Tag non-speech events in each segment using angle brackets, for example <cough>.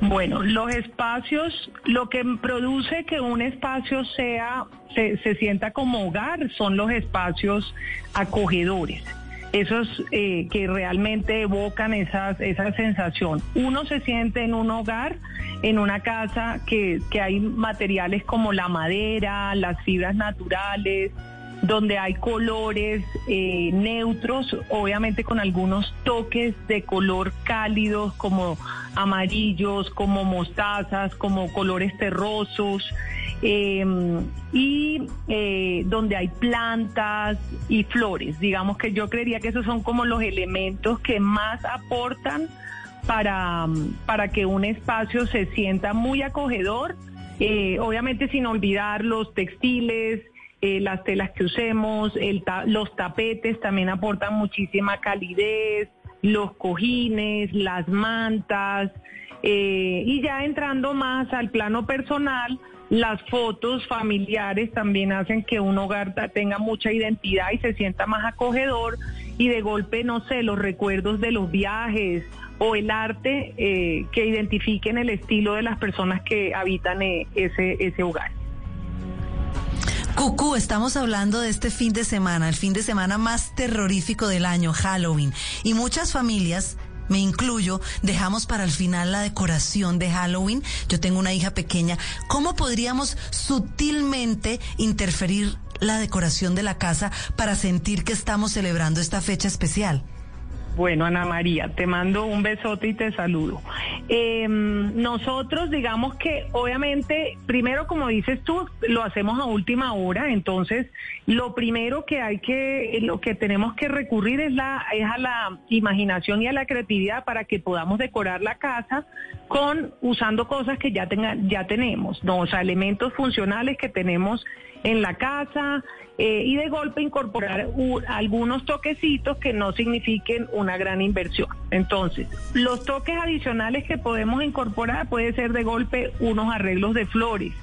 Bueno, los espacios, lo que produce que un espacio sea, se, se sienta como hogar son los espacios acogedores esos eh, que realmente evocan esas, esa sensación. Uno se siente en un hogar, en una casa que, que hay materiales como la madera, las fibras naturales, donde hay colores eh, neutros, obviamente con algunos toques de color cálidos como amarillos, como mostazas, como colores terrosos, em, y eh, donde hay plantas y flores. Digamos que yo creería que esos son como los elementos que más aportan para, para que un espacio se sienta muy acogedor. Eh, obviamente sin olvidar los textiles, eh, las telas que usemos, los tapetes también aportan muchísima calidez, los cojines, las mantas, eh, y ya entrando más al plano personal, las fotos familiares también hacen que un hogar tenga mucha identidad y se sienta más acogedor y de golpe, no sé, los recuerdos de los viajes o el arte eh, que identifiquen el estilo de las personas que habitan ese, ese hogar. Cucú, estamos hablando de este fin de semana, el fin de semana más terrorífico del año, Halloween. Y muchas familias me incluyo, dejamos para el final la decoración de Halloween. Yo tengo una hija pequeña. ¿Cómo podríamos sutilmente interferir la decoración de la casa para sentir que estamos celebrando esta fecha especial? Bueno, Ana María, te mando un besote y te saludo. Em, nosotros, digamos que obviamente, primero, como dices tú, lo hacemos a última hora, entonces lo primero que hay que, lo que tenemos que recurrir es, la, es a la imaginación y a la creatividad para que podamos decorar la casa con usando cosas que ya, tenga, ya tenemos, ¿no? o sea, elementos funcionales que tenemos en la casa eh, y de golpe incorporar algunos toquecitos que no signifiquen una gran inversión. Entonces, los toques adicionales que podemos incorporar puede ser de golpe unos arreglos de flores.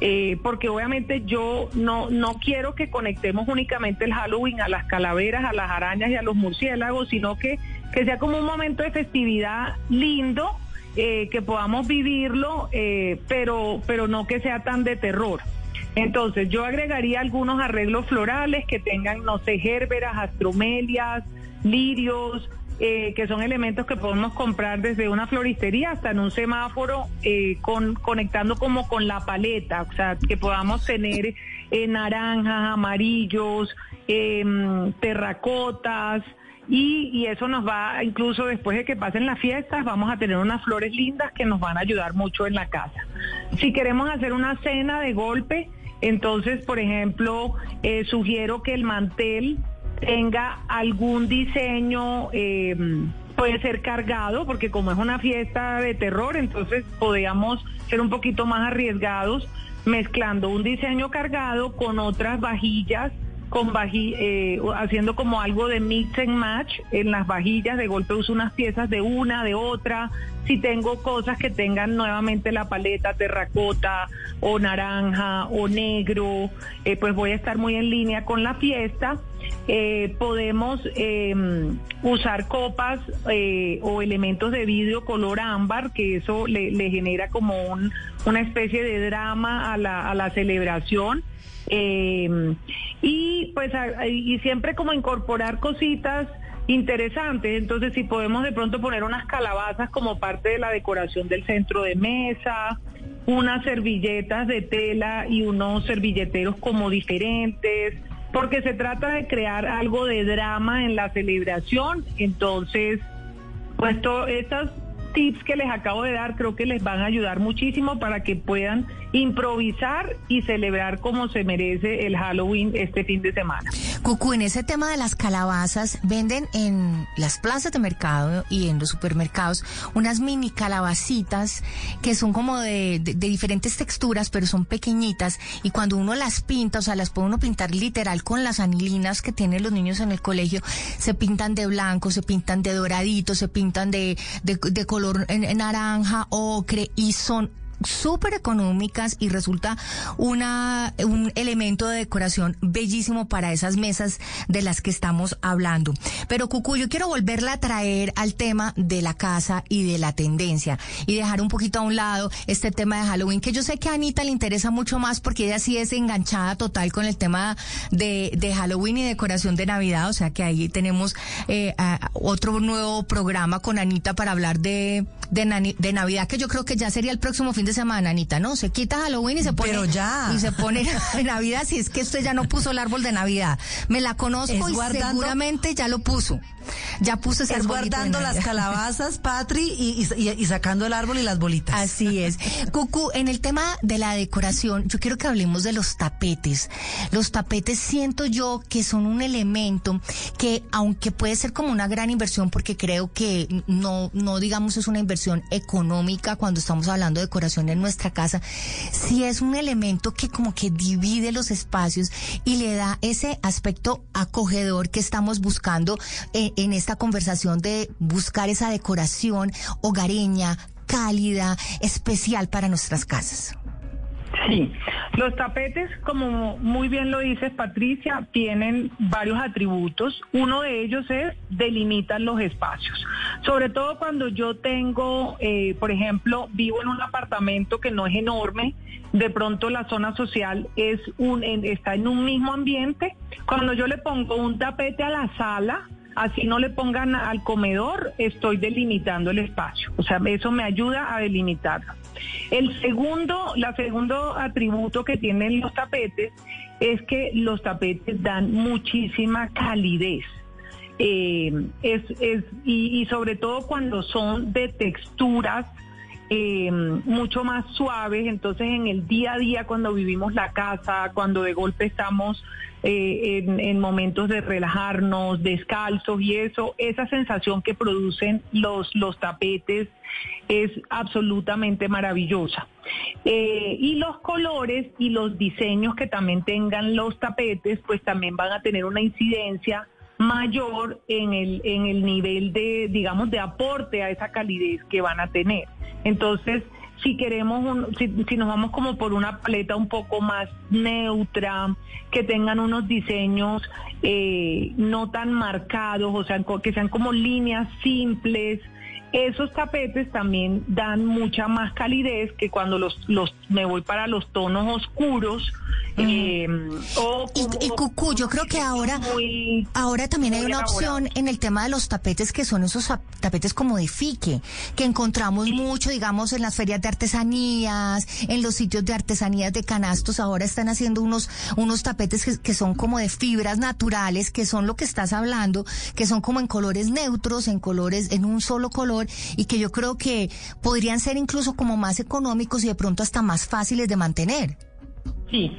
Eh, porque obviamente yo no, no quiero que conectemos únicamente el Halloween a las calaveras, a las arañas y a los murciélagos, sino que, que sea como un momento de festividad lindo, eh, que podamos vivirlo, pero, pero no que sea tan de terror. Entonces, yo agregaría algunos arreglos florales que tengan, no sé, gérberas, astromelias, lirios, eh, que son elementos que podemos comprar desde una floristería hasta en un semáforo, eh, con, conectando como con la paleta, o sea, que podamos tener eh, naranjas, amarillos, em, terracotas, y, y, eso nos va, incluso después de que pasen las fiestas, vamos a tener unas flores lindas que nos van a ayudar mucho en la casa. Si queremos hacer una cena de golpe, entonces, por ejemplo, eh, sugiero que el mantel tenga algún diseño, em, puede ser cargado, porque como es una fiesta de terror, entonces podríamos ser un poquito más arriesgados mezclando un diseño cargado con otras vajillas con eh, haciendo como algo de mix and match en las vajillas, de golpe uso unas piezas de una, de otra, si tengo cosas que tengan nuevamente la paleta terracota o naranja o negro, eh, pues voy a estar muy en línea con la fiesta. Eh, podemos em, usar copas o elementos de vidrio color ámbar, que eso le, genera como una especie de drama a la, a la celebración. Eh, y pues y siempre como incorporar cositas interesantes. Entonces, si podemos de pronto poner unas calabazas como parte de la decoración del centro de mesa, unas servilletas de tela y unos servilleteros como diferentes, porque se trata de crear algo de drama en la celebración. Entonces, pues todas estas tips que les acabo de dar creo que les van a ayudar muchísimo para que puedan improvisar y celebrar como se merece el Halloween este fin de semana. Cucu, en ese tema de las calabazas, venden en las plazas de mercado y en los supermercados unas mini calabacitas que son como de, diferentes texturas, pero son pequeñitas. Y cuando uno las pinta, o sea, las puede uno pintar literal con las anilinas que tienen los niños en el colegio, se pintan de blanco, se pintan de doradito, se pintan de, de color en, naranja, ocre y son súper económicas y resulta una, un elemento de decoración bellísimo para esas mesas de las que estamos hablando. Pero Cucu, yo quiero volverla a traer al tema de la casa y de la tendencia y dejar un poquito a un lado este tema de Halloween, que yo sé que a Anita le interesa mucho más porque ella sí es enganchada total con el tema de, de Halloween y decoración de Navidad, o sea que ahí tenemos eh, otro nuevo programa con Anita para hablar de, de, de Navidad, que yo creo que ya sería el próximo fin de semana, Anita, ¿no? Se quita Halloween y se pone. Pero ya. Y se pone <laughs> Navidad, si es que usted ya no puso el árbol de Navidad. Me la conozco y seguramente ya lo puso. Ya puso ese Es guardando las calabazas, Patri, y, y, sacando el árbol y las bolitas. Así es. Cucu, en el tema de la decoración, yo quiero que hablemos de los tapetes. Los tapetes siento yo que son un elemento que, aunque puede ser como una gran inversión, porque creo que no, no digamos es una inversión económica cuando estamos hablando de decoración en nuestra casa, sí es un elemento que como que divide los espacios y le da ese aspecto acogedor que estamos buscando eh, en esta conversación de buscar esa decoración hogareña, cálida, especial para nuestras casas. Sí, los tapetes, como muy bien lo dice Patricia, tienen varios atributos. Uno de ellos es delimitar los espacios. Sobre todo cuando yo tengo, eh, por ejemplo, vivo en un apartamento que no es enorme, de pronto la zona social es un, está en un mismo ambiente. Cuando yo le pongo un tapete a la sala, así no le pongan al comedor, estoy delimitando el espacio. O sea, eso me ayuda a delimitarlo. El segundo, la segundo atributo que tienen los tapetes es que los tapetes dan muchísima calidez. Eh, es, es, y, sobre todo cuando son de texturas eh, mucho más suaves, entonces en el día a día cuando vivimos la casa, cuando de golpe estamos eh, en, momentos de relajarnos, descalzos y eso, esa sensación que producen los, los tapetes es absolutamente maravillosa. Eh, y los colores y los diseños que también tengan los tapetes, pues también van a tener una incidencia mayor en el, en el nivel de, digamos, de aporte a esa calidez que van a tener. Entonces, si queremos, un, si, nos vamos como por una paleta un poco más neutra, que tengan unos diseños eh, no tan marcados, o sea, que sean como líneas simples, esos tapetes también dan mucha más calidez que cuando los, los me voy para los tonos oscuros. Eh, y, Cucu, yo creo que ahora, ahora también hay una opción en el tema de los tapetes que son esos tapetes como de fique, que encontramos mucho, digamos, en las ferias de artesanías, en los sitios de artesanías de canastos, ahora están haciendo unos, unos tapetes que, que son como de fibras naturales, que son lo que estás hablando, que son como en colores neutros, en colores, en un solo color y que yo creo que podrían ser incluso como más económicos y de pronto hasta más fáciles de mantener. Sí,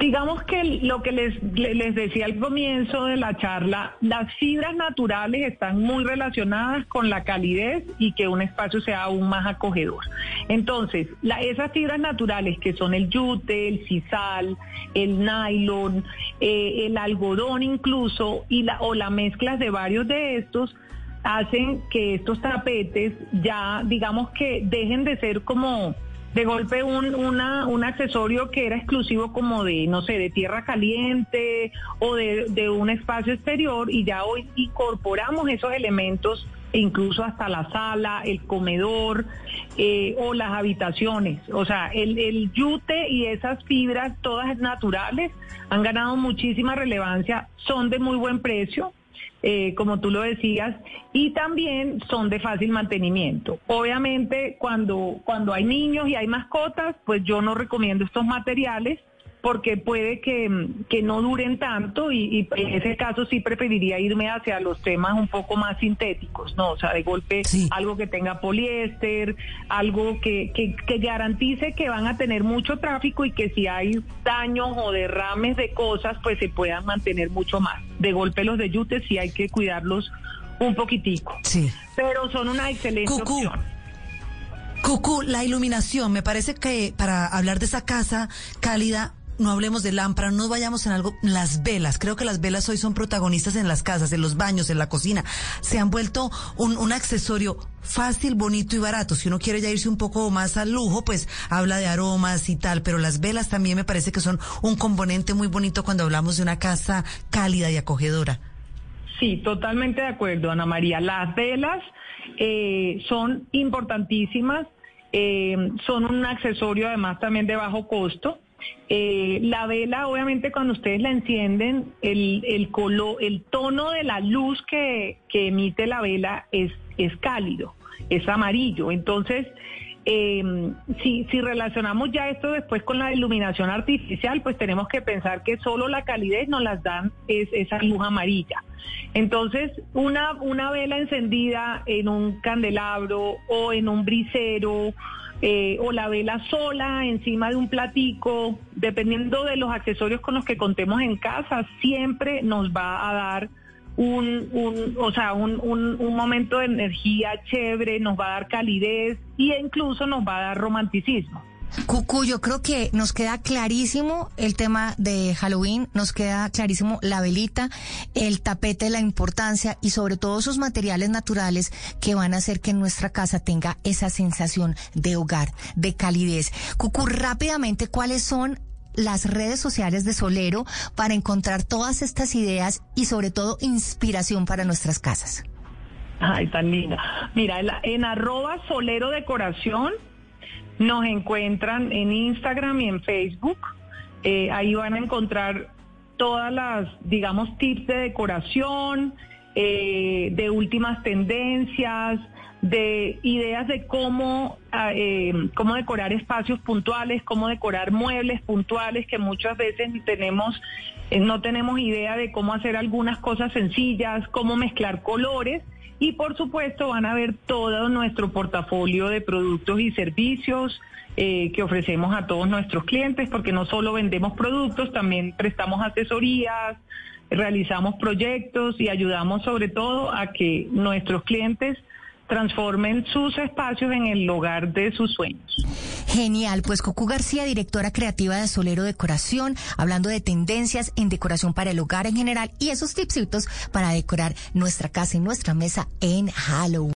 digamos que lo que les, les decía al comienzo de la charla, las fibras naturales están muy relacionadas con la calidez y que un espacio sea aún más acogedor. Entonces, la, esas fibras naturales que son el yute, el sisal, el nylon, eh, el algodón incluso, y la, o la mezcla de varios de estos, hacen que estos tapetes ya, digamos que dejen de ser como de golpe un, una, un accesorio que era exclusivo como de, no sé, de tierra caliente o de, de un espacio exterior y ya hoy incorporamos esos elementos incluso hasta la sala, el comedor eh, o las habitaciones. O sea, el, el yute y esas fibras, todas naturales, han ganado muchísima relevancia, son de muy buen precio eh, como tú lo decías, y también son de fácil mantenimiento. Obviamente, cuando, cuando hay niños y hay mascotas, pues yo no recomiendo estos materiales porque puede que, no duren tanto y, en ese caso sí preferiría irme hacia los temas un poco más sintéticos, ¿no? O sea, de golpe algo que tenga poliéster, algo que, que, que, garantice que van a tener mucho tráfico y que si hay daños o derrames de cosas, pues se puedan mantener mucho más. De golpe los de yute sí hay que cuidarlos un poquitico. Sí. Pero son una excelente opción. Cucu, la iluminación, me parece que para hablar de esa casa cálida no hablemos de lámpara, no vayamos en algo, las velas. Creo que las velas hoy son protagonistas en las casas, en los baños, en la cocina. Se han vuelto un, accesorio fácil, bonito y barato. Si uno quiere ya irse un poco más al lujo, pues habla de aromas y tal, pero las velas también me parece que son un componente muy bonito cuando hablamos de una casa cálida y acogedora. Sí, totalmente de acuerdo, Ana María. Las velas eh, son importantísimas, eh, son un accesorio además también de bajo costo. Eh, la vela, obviamente, cuando ustedes la encienden, el, el, el tono de la luz que, emite la vela es, cálido, es amarillo. Entonces, si, si relacionamos ya esto después con la iluminación artificial, pues tenemos que pensar que solo la calidez nos las dan es esa luz amarilla. Entonces, una, una vela encendida en un candelabro o en un brisero eh, o la vela sola encima de un platico, dependiendo de los accesorios con los que contemos en casa, siempre nos va a dar un, un, o sea, un, un, un, momento de energía chévere, nos va a dar calidez e incluso nos va a dar romanticismo. Cucu, yo creo que nos queda clarísimo el tema de Halloween, nos queda clarísimo la velita, el tapete, la importancia y sobre todo esos materiales naturales que van a hacer que nuestra casa tenga esa sensación de hogar, de calidez. Cucu, rápidamente, ¿cuáles son las redes sociales de Solero para encontrar todas estas ideas y sobre todo inspiración para nuestras casas? Ay, tan linda. Mira, en, arroba Solero Decoración nos encuentran en Instagram y en Facebook. Eh, ahí van a encontrar todas las, digamos, tips de decoración, eh, de últimas tendencias, de ideas de cómo, ah, eh, cómo decorar espacios puntuales, cómo decorar muebles puntuales, que muchas veces tenemos, no tenemos idea de cómo hacer algunas cosas sencillas, cómo mezclar colores. Y por supuesto van a ver todo nuestro portafolio de productos y servicios eh, que ofrecemos a todos nuestros clientes, porque no solo vendemos productos, también prestamos asesorías, realizamos proyectos y ayudamos sobre todo a que nuestros clientes transformen sus espacios en el hogar de sus sueños. Genial, pues Cocu García, directora creativa de Solero Decoración, hablando de tendencias en decoración para el hogar en general y esos tipsitos para decorar nuestra casa y nuestra mesa en Halloween.